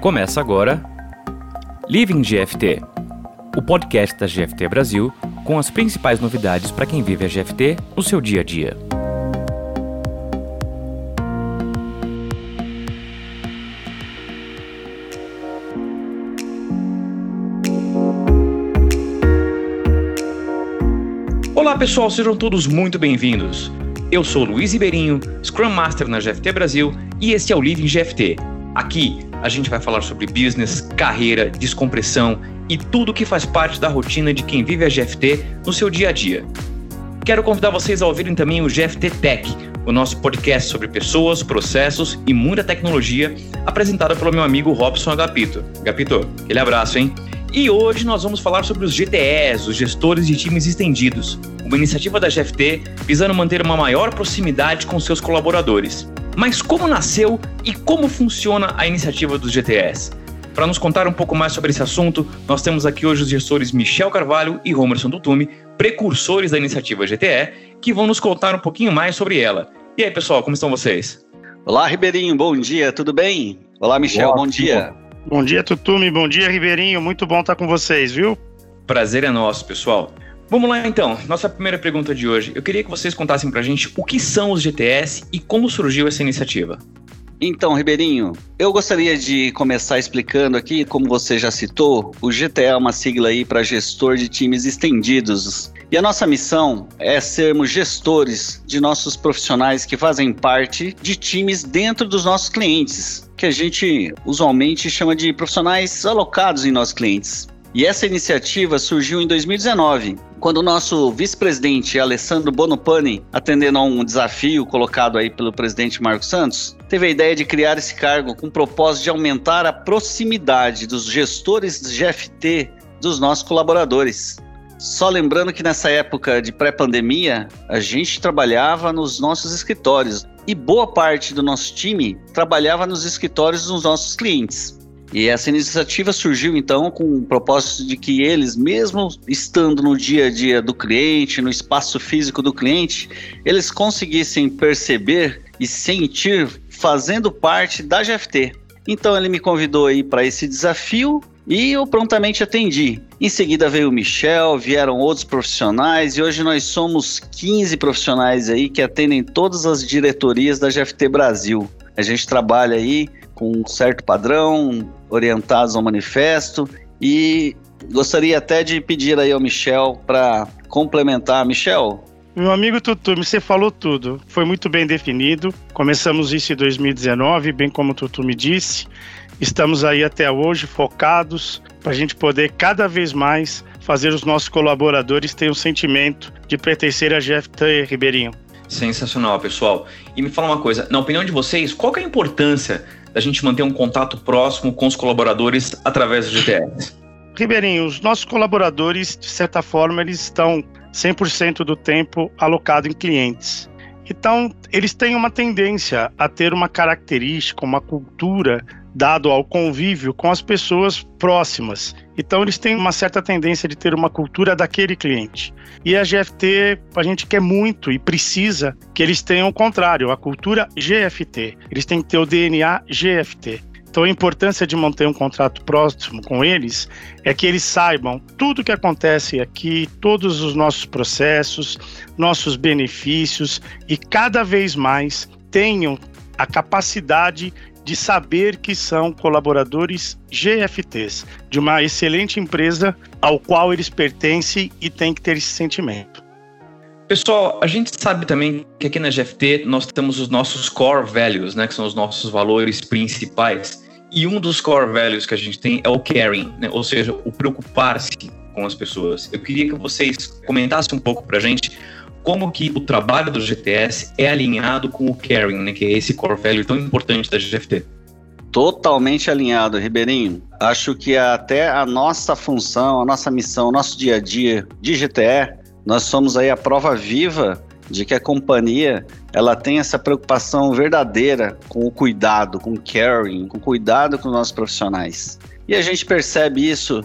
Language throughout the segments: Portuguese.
Começa agora Living GFT, o podcast da GFT Brasil com as principais novidades para quem vive a GFT no seu dia a dia. Olá pessoal, sejam todos muito bem-vindos. Eu sou Luiz Ribeirinho, Scrum Master na GFT Brasil e este é o Living GFT. Aqui a gente vai falar sobre business, carreira, descompressão e tudo que faz parte da rotina de quem vive a GFT no seu dia a dia. Quero convidar vocês a ouvirem também o GFT Tech, o nosso podcast sobre pessoas, processos e muita tecnologia, apresentado pelo meu amigo Robson Agapito. Agapito, aquele abraço, hein? E hoje nós vamos falar sobre os GTEs, os gestores de times estendidos, uma iniciativa da GFT visando manter uma maior proximidade com seus colaboradores. Mas como nasceu e como funciona a iniciativa dos GTEs? Para nos contar um pouco mais sobre esse assunto, nós temos aqui hoje os gestores Michel Carvalho e Romerson Dutume, precursores da iniciativa GTE, que vão nos contar um pouquinho mais sobre ela. E aí, pessoal, como estão vocês? Olá, Ribeirinho, bom dia, tudo bem? Olá, Michel, Olá, bom dia. Bom dia, Tutume. Bom dia, Ribeirinho. Muito bom estar com vocês, viu? Prazer é nosso, pessoal. Vamos lá então, nossa primeira pergunta de hoje. Eu queria que vocês contassem pra gente o que são os GTS e como surgiu essa iniciativa. Então, Ribeirinho, eu gostaria de começar explicando aqui, como você já citou, o GTE é uma sigla aí para gestor de times estendidos. E a nossa missão é sermos gestores de nossos profissionais que fazem parte de times dentro dos nossos clientes que a gente usualmente chama de profissionais alocados em nossos clientes. E essa iniciativa surgiu em 2019, quando o nosso vice-presidente Alessandro Bonopani, atendendo a um desafio colocado aí pelo presidente Marcos Santos, teve a ideia de criar esse cargo com o propósito de aumentar a proximidade dos gestores de GFT dos nossos colaboradores. Só lembrando que nessa época de pré-pandemia, a gente trabalhava nos nossos escritórios, e boa parte do nosso time trabalhava nos escritórios dos nossos clientes. E essa iniciativa surgiu então com o propósito de que eles, mesmo estando no dia a dia do cliente, no espaço físico do cliente, eles conseguissem perceber e sentir fazendo parte da GFT. Então ele me convidou aí para esse desafio e eu prontamente atendi. Em seguida veio o Michel, vieram outros profissionais e hoje nós somos 15 profissionais aí que atendem todas as diretorias da GFT Brasil. A gente trabalha aí com um certo padrão, orientados ao manifesto e gostaria até de pedir aí ao Michel para complementar. Michel, meu amigo Tutu, você falou tudo. Foi muito bem definido. Começamos isso em 2019, bem como o Tutu me disse. Estamos aí até hoje focados para a gente poder cada vez mais fazer os nossos colaboradores terem o sentimento de pertencer a GFT Ribeirinho. Sensacional, pessoal. E me fala uma coisa, na opinião de vocês, qual é a importância da gente manter um contato próximo com os colaboradores através do GTS? Ribeirinho, os nossos colaboradores, de certa forma, eles estão 100% do tempo alocado em clientes. Então, eles têm uma tendência a ter uma característica, uma cultura dado ao convívio com as pessoas próximas. Então eles têm uma certa tendência de ter uma cultura daquele cliente. E a GFT, a gente quer muito e precisa que eles tenham o contrário, a cultura GFT. Eles têm que ter o DNA GFT. Então a importância de manter um contrato próximo com eles é que eles saibam tudo o que acontece aqui, todos os nossos processos, nossos benefícios e cada vez mais tenham a capacidade de saber que são colaboradores GFTs de uma excelente empresa ao qual eles pertencem e têm que ter esse sentimento. Pessoal, a gente sabe também que aqui na GFT nós temos os nossos core values, né, que são os nossos valores principais. E um dos core values que a gente tem é o caring, né, ou seja, o preocupar-se com as pessoas. Eu queria que vocês comentassem um pouco para a gente como que o trabalho do GTS é alinhado com o caring, né, que é esse core value tão importante da GFT. Totalmente alinhado, Ribeirinho. Acho que até a nossa função, a nossa missão, o nosso dia a dia de GTE, nós somos aí a prova viva de que a companhia ela tem essa preocupação verdadeira com o cuidado, com o caring, com o cuidado com os nossos profissionais. E a gente percebe isso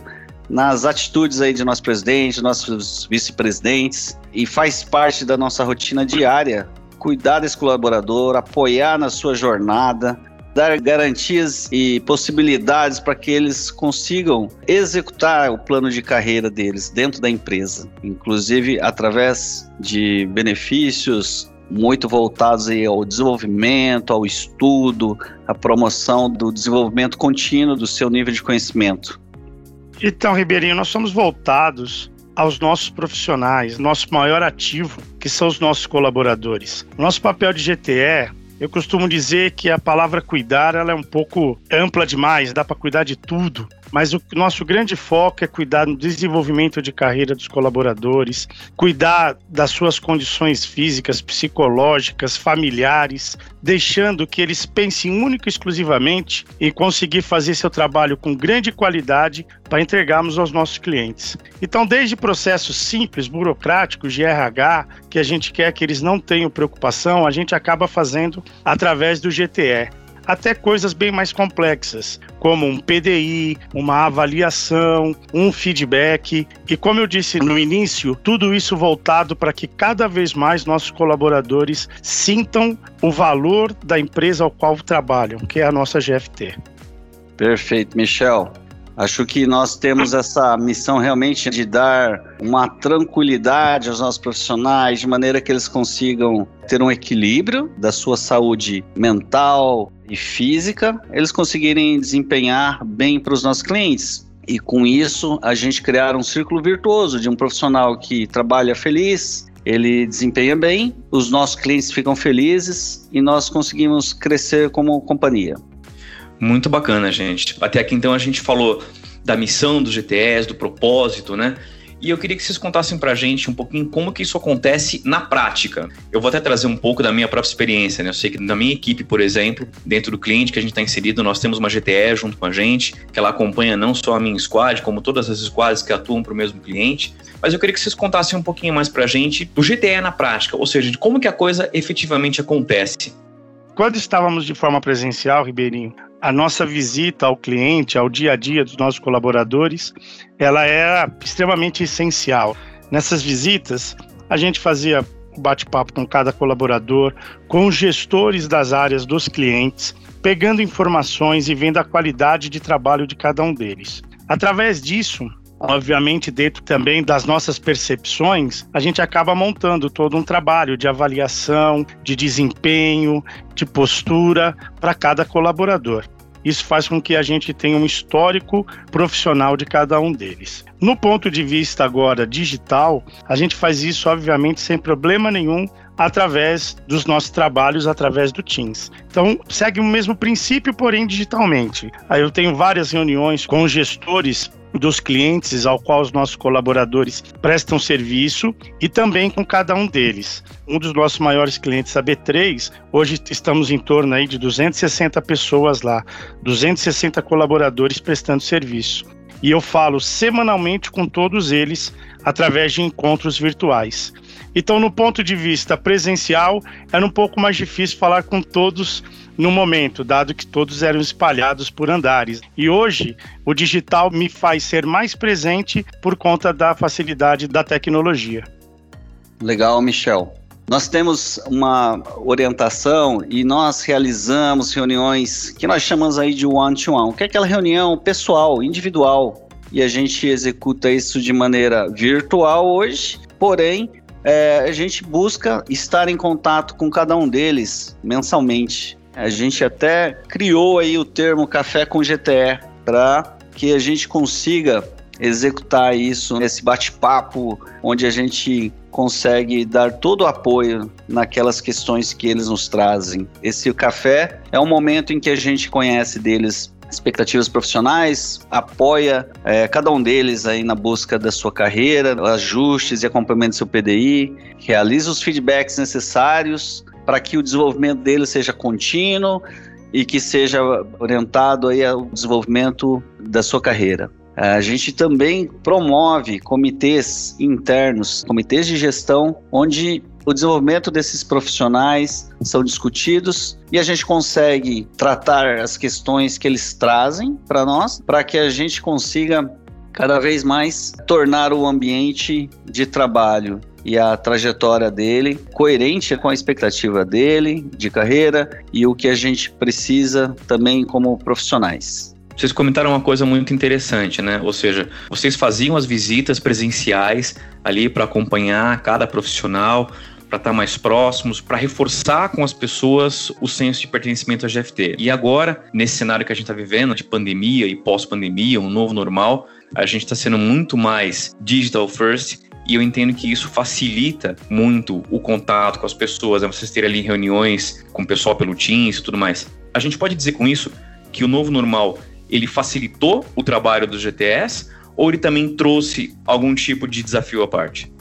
nas atitudes aí de nosso presidente, nossos vice-presidentes, e faz parte da nossa rotina diária cuidar desse colaborador, apoiar na sua jornada, dar garantias e possibilidades para que eles consigam executar o plano de carreira deles dentro da empresa, inclusive através de benefícios muito voltados ao desenvolvimento, ao estudo, à promoção do desenvolvimento contínuo do seu nível de conhecimento. Então, Ribeirinho, nós somos voltados aos nossos profissionais, nosso maior ativo, que são os nossos colaboradores. Nosso papel de GTE eu costumo dizer que a palavra cuidar ela é um pouco ampla demais, dá para cuidar de tudo mas o nosso grande foco é cuidar do desenvolvimento de carreira dos colaboradores, cuidar das suas condições físicas, psicológicas, familiares, deixando que eles pensem única e exclusivamente em conseguir fazer seu trabalho com grande qualidade para entregarmos aos nossos clientes. Então, desde processos simples, burocráticos de RH, que a gente quer que eles não tenham preocupação, a gente acaba fazendo através do GTE até coisas bem mais complexas, como um PDI, uma avaliação, um feedback. E como eu disse no início, tudo isso voltado para que cada vez mais nossos colaboradores sintam o valor da empresa ao qual trabalham, que é a nossa GFT. Perfeito, Michel. Acho que nós temos essa missão realmente de dar uma tranquilidade aos nossos profissionais, de maneira que eles consigam ter um equilíbrio da sua saúde mental e física, eles conseguirem desempenhar bem para os nossos clientes. E com isso, a gente criar um círculo virtuoso de um profissional que trabalha feliz, ele desempenha bem, os nossos clientes ficam felizes e nós conseguimos crescer como companhia. Muito bacana, gente. Até aqui então a gente falou da missão dos GTS, do propósito, né? E eu queria que vocês contassem pra gente um pouquinho como que isso acontece na prática. Eu vou até trazer um pouco da minha própria experiência, né? Eu sei que na minha equipe, por exemplo, dentro do cliente que a gente está inserido, nós temos uma GTE junto com a gente, que ela acompanha não só a minha squad, como todas as squads que atuam para o mesmo cliente. Mas eu queria que vocês contassem um pouquinho mais pra gente do GTE na prática, ou seja, de como que a coisa efetivamente acontece. Quando estávamos de forma presencial, Ribeirinho, a nossa visita ao cliente, ao dia a dia dos nossos colaboradores, ela era extremamente essencial. Nessas visitas, a gente fazia bate-papo com cada colaborador, com os gestores das áreas dos clientes, pegando informações e vendo a qualidade de trabalho de cada um deles. Através disso, obviamente dentro também das nossas percepções, a gente acaba montando todo um trabalho de avaliação, de desempenho, de postura para cada colaborador. Isso faz com que a gente tenha um histórico profissional de cada um deles. No ponto de vista agora digital, a gente faz isso, obviamente, sem problema nenhum, através dos nossos trabalhos, através do Teams. Então, segue o mesmo princípio, porém digitalmente. Aí eu tenho várias reuniões com gestores dos clientes ao qual os nossos colaboradores prestam serviço e também com cada um deles. Um dos nossos maiores clientes, a B3, hoje estamos em torno aí de 260 pessoas lá, 260 colaboradores prestando serviço. E eu falo semanalmente com todos eles através de encontros virtuais. Então, no ponto de vista presencial, era um pouco mais difícil falar com todos no momento, dado que todos eram espalhados por andares. E hoje, o digital me faz ser mais presente por conta da facilidade da tecnologia. Legal, Michel. Nós temos uma orientação e nós realizamos reuniões que nós chamamos aí de one-to-one, -one, que é aquela reunião pessoal, individual, e a gente executa isso de maneira virtual hoje, porém é, a gente busca estar em contato com cada um deles mensalmente. A gente até criou aí o termo café com GTE para que a gente consiga executar isso, esse bate-papo, onde a gente consegue dar todo o apoio naquelas questões que eles nos trazem. Esse café é um momento em que a gente conhece deles expectativas profissionais, apoia é, cada um deles aí na busca da sua carreira, ajustes e acompanhamento do seu PDI, realiza os feedbacks necessários para que o desenvolvimento dele seja contínuo e que seja orientado aí ao desenvolvimento da sua carreira. A gente também promove comitês internos, comitês de gestão, onde o desenvolvimento desses profissionais são discutidos e a gente consegue tratar as questões que eles trazem para nós, para que a gente consiga cada vez mais tornar o ambiente de trabalho e a trajetória dele, coerente com a expectativa dele de carreira e o que a gente precisa também como profissionais. Vocês comentaram uma coisa muito interessante, né? Ou seja, vocês faziam as visitas presenciais ali para acompanhar cada profissional, para estar tá mais próximos, para reforçar com as pessoas o senso de pertencimento à GFT. E agora, nesse cenário que a gente está vivendo, de pandemia e pós-pandemia, um novo normal, a gente está sendo muito mais digital first e eu entendo que isso facilita muito o contato com as pessoas, né? vocês terem ali reuniões com o pessoal pelo Teams e tudo mais. A gente pode dizer com isso que o novo normal ele facilitou o trabalho dos GTS ou ele também trouxe algum tipo de desafio à parte?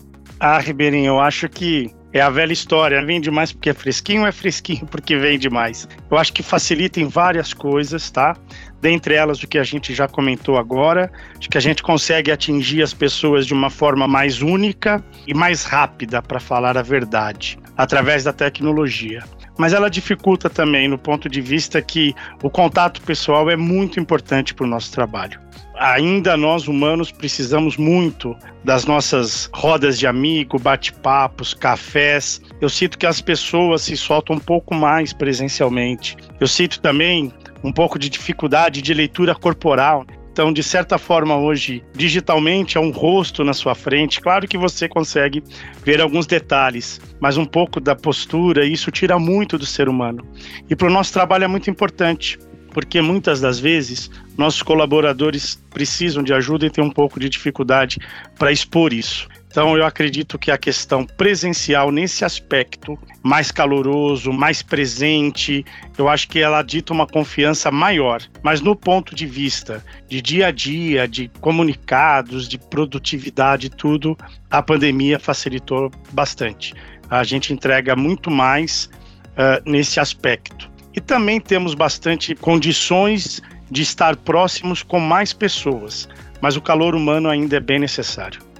Ah, Ribeirinho, eu acho que é a velha história, vende mais porque é fresquinho ou é fresquinho porque vende mais? Eu acho que facilita em várias coisas, tá? Dentre elas, o que a gente já comentou agora, de que a gente consegue atingir as pessoas de uma forma mais única e mais rápida, para falar a verdade, através da tecnologia mas ela dificulta também no ponto de vista que o contato pessoal é muito importante para o nosso trabalho. Ainda nós humanos precisamos muito das nossas rodas de amigo, bate-papos, cafés. Eu sinto que as pessoas se soltam um pouco mais presencialmente. Eu sinto também um pouco de dificuldade de leitura corporal. Então, de certa forma, hoje, digitalmente, é um rosto na sua frente. Claro que você consegue ver alguns detalhes, mas um pouco da postura, isso tira muito do ser humano. E para o nosso trabalho é muito importante, porque muitas das vezes nossos colaboradores precisam de ajuda e têm um pouco de dificuldade para expor isso. Então, eu acredito que a questão presencial, nesse aspecto mais caloroso, mais presente, eu acho que ela dita uma confiança maior. Mas no ponto de vista de dia a dia, de comunicados, de produtividade, tudo, a pandemia facilitou bastante. A gente entrega muito mais uh, nesse aspecto. E também temos bastante condições de estar próximos com mais pessoas, mas o calor humano ainda é bem necessário.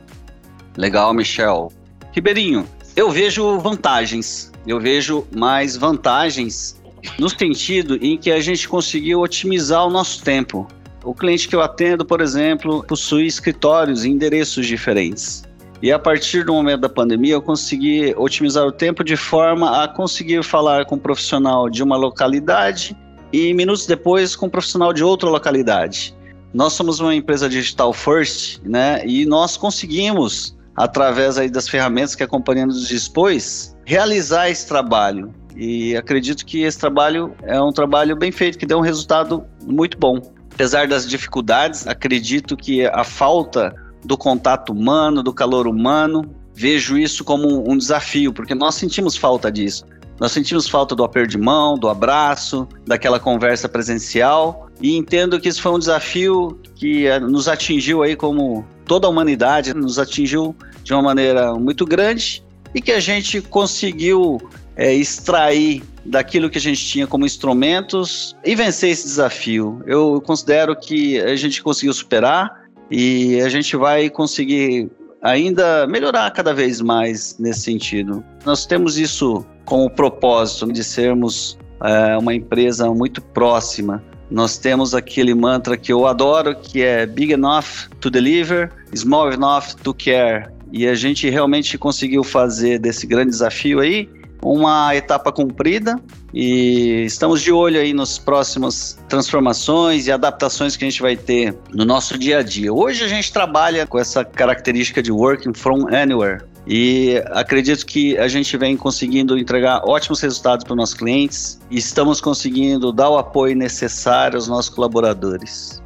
Legal, Michel. Ribeirinho, eu vejo vantagens. Eu vejo mais vantagens no sentido em que a gente conseguiu otimizar o nosso tempo. O cliente que eu atendo, por exemplo, possui escritórios e endereços diferentes. E a partir do momento da pandemia, eu consegui otimizar o tempo de forma a conseguir falar com um profissional de uma localidade e minutos depois com um profissional de outra localidade. Nós somos uma empresa digital first, né? E nós conseguimos através aí das ferramentas que a companhia nos dispôs, realizar esse trabalho. E acredito que esse trabalho é um trabalho bem feito, que deu um resultado muito bom. Apesar das dificuldades, acredito que a falta do contato humano, do calor humano, vejo isso como um desafio, porque nós sentimos falta disso. Nós sentimos falta do aperto de mão, do abraço, daquela conversa presencial, e entendo que isso foi um desafio que eh, nos atingiu aí como toda a humanidade, nos atingiu de uma maneira muito grande e que a gente conseguiu é, extrair daquilo que a gente tinha como instrumentos e vencer esse desafio. Eu considero que a gente conseguiu superar e a gente vai conseguir ainda melhorar cada vez mais nesse sentido. Nós temos isso com o propósito de sermos é, uma empresa muito próxima. Nós temos aquele mantra que eu adoro, que é big enough to deliver, small enough to care. E a gente realmente conseguiu fazer desse grande desafio aí uma etapa cumprida e estamos de olho aí nas próximas transformações e adaptações que a gente vai ter no nosso dia a dia. Hoje a gente trabalha com essa característica de working from anywhere. E acredito que a gente vem conseguindo entregar ótimos resultados para os nossos clientes e estamos conseguindo dar o apoio necessário aos nossos colaboradores.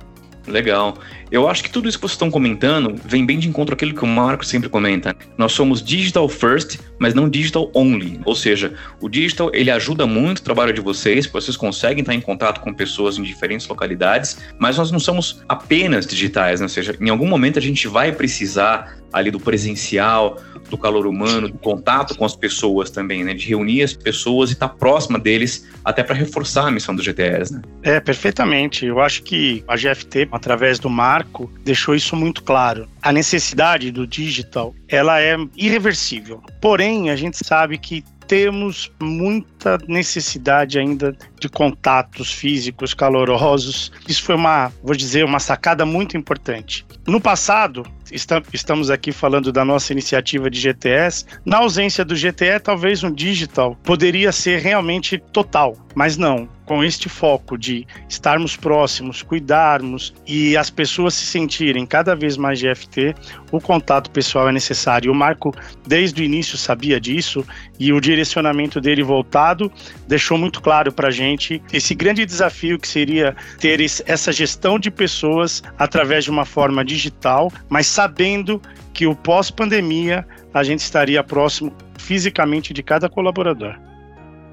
Legal. Eu acho que tudo isso que vocês estão comentando vem bem de encontro àquilo que o Marco sempre comenta. Nós somos digital first, mas não digital only. Ou seja, o digital ele ajuda muito o trabalho de vocês, vocês conseguem estar em contato com pessoas em diferentes localidades, mas nós não somos apenas digitais, né? ou seja, em algum momento a gente vai precisar ali do presencial, do calor humano, do contato com as pessoas também, né? De reunir as pessoas e estar próxima deles, até para reforçar a missão do GTS, né? É, perfeitamente. Eu acho que a GFT, através do marco, deixou isso muito claro. A necessidade do digital, ela é irreversível. Porém, a gente sabe que temos muita necessidade ainda de contatos físicos calorosos. Isso foi uma, vou dizer, uma sacada muito importante. No passado, estamos aqui falando da nossa iniciativa de GTS. Na ausência do GTE, talvez um digital poderia ser realmente total, mas não com este foco de estarmos próximos, cuidarmos e as pessoas se sentirem cada vez mais GFT, o contato pessoal é necessário. O Marco, desde o início, sabia disso e o direcionamento dele voltado deixou muito claro para a gente esse grande desafio que seria ter essa gestão de pessoas através de uma forma digital, mas sabendo que o pós-pandemia a gente estaria próximo fisicamente de cada colaborador.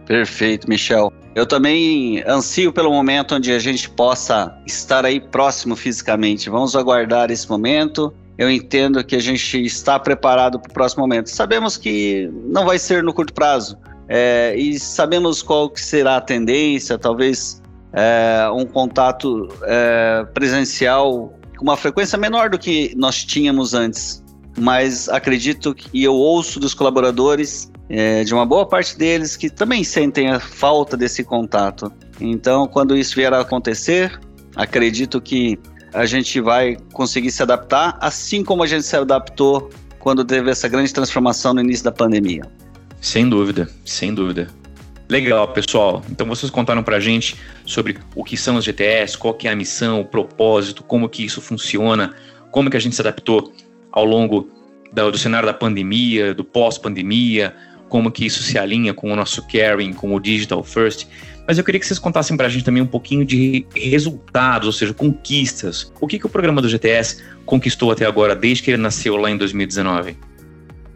Perfeito, Michel. Eu também ansio pelo momento onde a gente possa estar aí próximo fisicamente. Vamos aguardar esse momento. Eu entendo que a gente está preparado para o próximo momento. Sabemos que não vai ser no curto prazo. É, e sabemos qual que será a tendência, talvez é, um contato é, presencial uma frequência menor do que nós tínhamos antes. Mas acredito e eu ouço dos colaboradores é, de uma boa parte deles que também sentem a falta desse contato. Então, quando isso vier a acontecer, acredito que a gente vai conseguir se adaptar, assim como a gente se adaptou quando teve essa grande transformação no início da pandemia. Sem dúvida, sem dúvida. Legal, pessoal. Então vocês contaram pra gente sobre o que são os GTS, qual que é a missão, o propósito, como que isso funciona, como que a gente se adaptou ao longo do, do cenário da pandemia, do pós-pandemia, como que isso se alinha com o nosso caring, com o digital first. Mas eu queria que vocês contassem para a gente também um pouquinho de resultados, ou seja, conquistas. O que, que o programa do GTS conquistou até agora, desde que ele nasceu lá em 2019?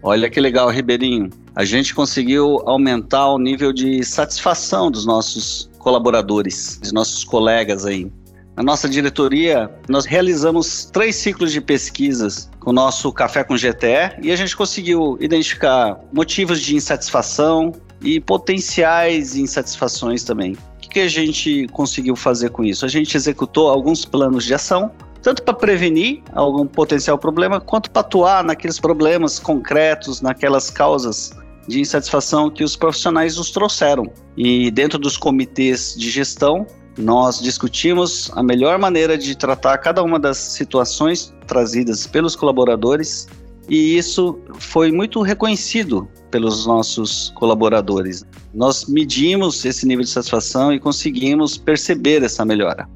Olha que legal, Ribeirinho. A gente conseguiu aumentar o nível de satisfação dos nossos colaboradores, dos nossos colegas aí. Na nossa diretoria, nós realizamos três ciclos de pesquisas com o nosso Café com GTE e a gente conseguiu identificar motivos de insatisfação e potenciais insatisfações também. O que a gente conseguiu fazer com isso? A gente executou alguns planos de ação tanto para prevenir algum potencial problema, quanto para atuar naqueles problemas concretos, naquelas causas de insatisfação que os profissionais nos trouxeram. E dentro dos comitês de gestão, nós discutimos a melhor maneira de tratar cada uma das situações trazidas pelos colaboradores e isso foi muito reconhecido pelos nossos colaboradores. Nós medimos esse nível de satisfação e conseguimos perceber essa melhora.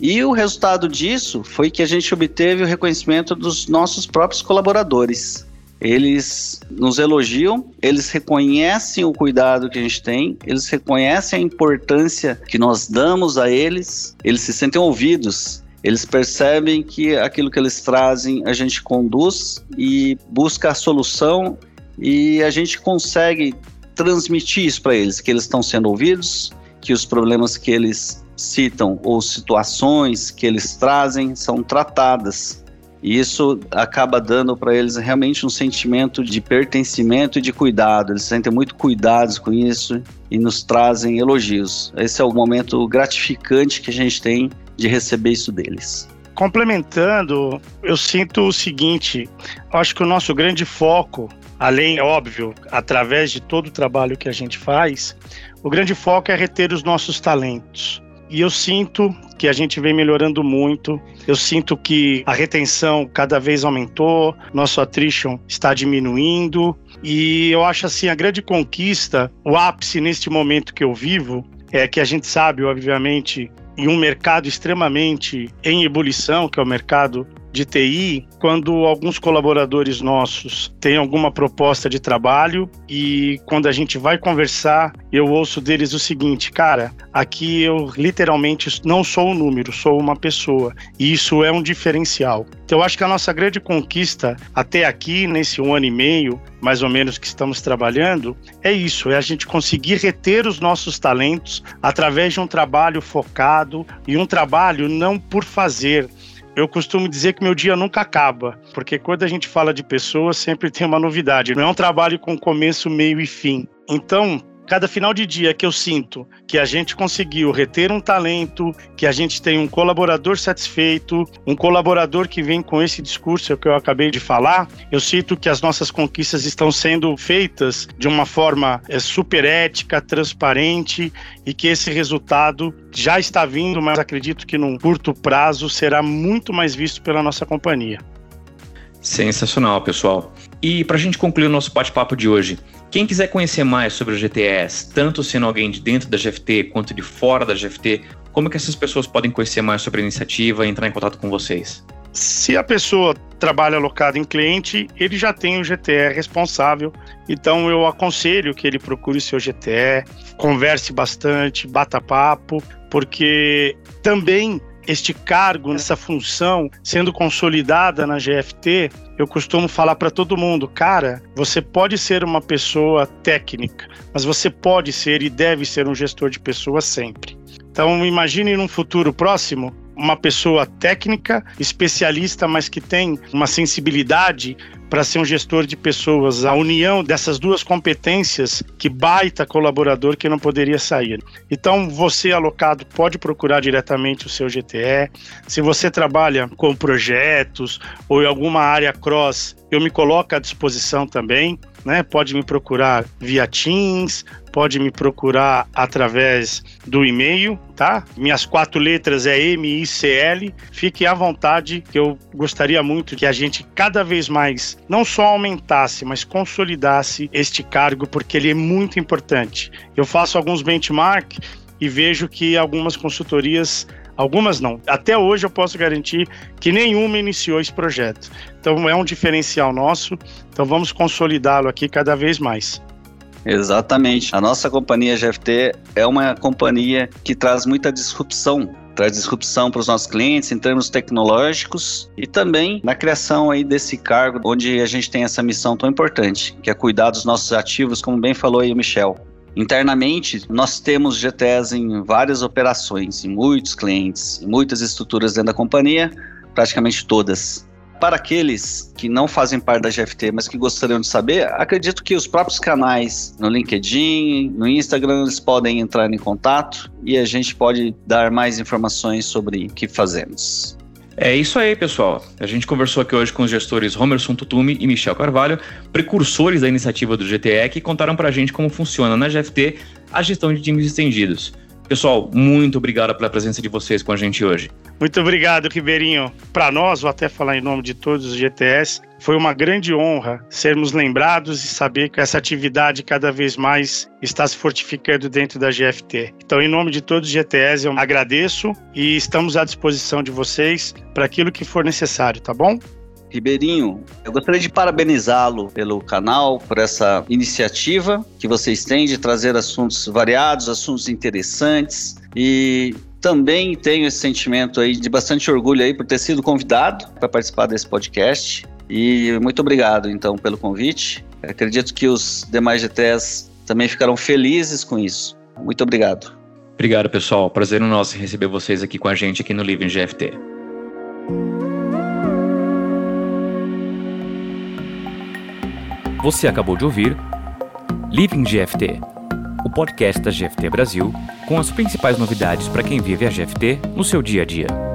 E o resultado disso foi que a gente obteve o reconhecimento dos nossos próprios colaboradores. Eles nos elogiam, eles reconhecem o cuidado que a gente tem, eles reconhecem a importância que nós damos a eles, eles se sentem ouvidos, eles percebem que aquilo que eles trazem a gente conduz e busca a solução e a gente consegue transmitir isso para eles, que eles estão sendo ouvidos, que os problemas que eles citam ou situações que eles trazem são tratadas e isso acaba dando para eles realmente um sentimento de pertencimento e de cuidado. Eles sentem muito cuidados com isso e nos trazem elogios. Esse é o momento gratificante que a gente tem de receber isso deles. Complementando, eu sinto o seguinte: acho que o nosso grande foco, além, óbvio, através de todo o trabalho que a gente faz, o grande foco é reter os nossos talentos. E eu sinto que a gente vem melhorando muito. Eu sinto que a retenção cada vez aumentou, nosso attrition está diminuindo. E eu acho assim, a grande conquista, o ápice neste momento que eu vivo, é que a gente sabe, obviamente, em um mercado extremamente em ebulição, que é o mercado de TI, quando alguns colaboradores nossos têm alguma proposta de trabalho e quando a gente vai conversar, eu ouço deles o seguinte, cara, aqui eu literalmente não sou um número, sou uma pessoa. E isso é um diferencial. Então eu acho que a nossa grande conquista até aqui, nesse um ano e meio, mais ou menos que estamos trabalhando, é isso, é a gente conseguir reter os nossos talentos através de um trabalho focado e um trabalho não por fazer, eu costumo dizer que meu dia nunca acaba, porque quando a gente fala de pessoas, sempre tem uma novidade. Não é um trabalho com começo, meio e fim. Então, cada final de dia que eu sinto que a gente conseguiu reter um talento, que a gente tem um colaborador satisfeito, um colaborador que vem com esse discurso que eu acabei de falar, eu sinto que as nossas conquistas estão sendo feitas de uma forma é, super ética, transparente e que esse resultado já está vindo, mas acredito que num curto prazo será muito mais visto pela nossa companhia. Sensacional, pessoal. E para a gente concluir o nosso bate-papo de hoje, quem quiser conhecer mais sobre o GTS, tanto sendo alguém de dentro da GFT quanto de fora da GFT, como que essas pessoas podem conhecer mais sobre a iniciativa e entrar em contato com vocês? Se a pessoa trabalha alocado em cliente, ele já tem o GTE responsável. Então eu aconselho que ele procure o seu GTE, converse bastante, bata papo, porque também este cargo, essa função sendo consolidada na GFT, eu costumo falar para todo mundo, cara, você pode ser uma pessoa técnica, mas você pode ser e deve ser um gestor de pessoas sempre. Então, imagine num futuro próximo uma pessoa técnica, especialista, mas que tem uma sensibilidade para ser um gestor de pessoas, a união dessas duas competências, que baita colaborador que não poderia sair. Então, você alocado pode procurar diretamente o seu GTE. Se você trabalha com projetos ou em alguma área cross, eu me coloco à disposição também né? Pode me procurar via Teams, pode me procurar através do e-mail, tá? Minhas quatro letras é MICL. Fique à vontade, que eu gostaria muito que a gente cada vez mais não só aumentasse, mas consolidasse este cargo, porque ele é muito importante. Eu faço alguns benchmark e vejo que algumas consultorias Algumas não. Até hoje eu posso garantir que nenhuma iniciou esse projeto. Então é um diferencial nosso. Então vamos consolidá-lo aqui cada vez mais. Exatamente. A nossa companhia GFT é uma companhia que traz muita disrupção traz disrupção para os nossos clientes em termos tecnológicos e também na criação aí desse cargo onde a gente tem essa missão tão importante, que é cuidar dos nossos ativos, como bem falou aí o Michel. Internamente, nós temos GTS em várias operações, em muitos clientes, em muitas estruturas dentro da companhia, praticamente todas. Para aqueles que não fazem parte da GFT, mas que gostariam de saber, acredito que os próprios canais no LinkedIn, no Instagram, eles podem entrar em contato e a gente pode dar mais informações sobre o que fazemos. É isso aí, pessoal. A gente conversou aqui hoje com os gestores Romerson Tutumi e Michel Carvalho, precursores da iniciativa do GTE, que contaram para a gente como funciona na GFT a gestão de times estendidos. Pessoal, muito obrigado pela presença de vocês com a gente hoje. Muito obrigado, Ribeirinho. Para nós, vou até falar em nome de todos os GTS, foi uma grande honra sermos lembrados e saber que essa atividade cada vez mais está se fortificando dentro da GFT. Então, em nome de todos os GTS, eu agradeço e estamos à disposição de vocês para aquilo que for necessário, tá bom? Ribeirinho, eu gostaria de parabenizá-lo pelo canal, por essa iniciativa que vocês têm de trazer assuntos variados, assuntos interessantes e também tenho esse sentimento aí de bastante orgulho aí por ter sido convidado para participar desse podcast e muito obrigado então pelo convite. Acredito que os demais GTs também ficarão felizes com isso. Muito obrigado. Obrigado, pessoal. Prazer no nosso receber vocês aqui com a gente aqui no Living GFT. Você acabou de ouvir Living GFT, o podcast da GFT Brasil, com as principais novidades para quem vive a GFT no seu dia a dia.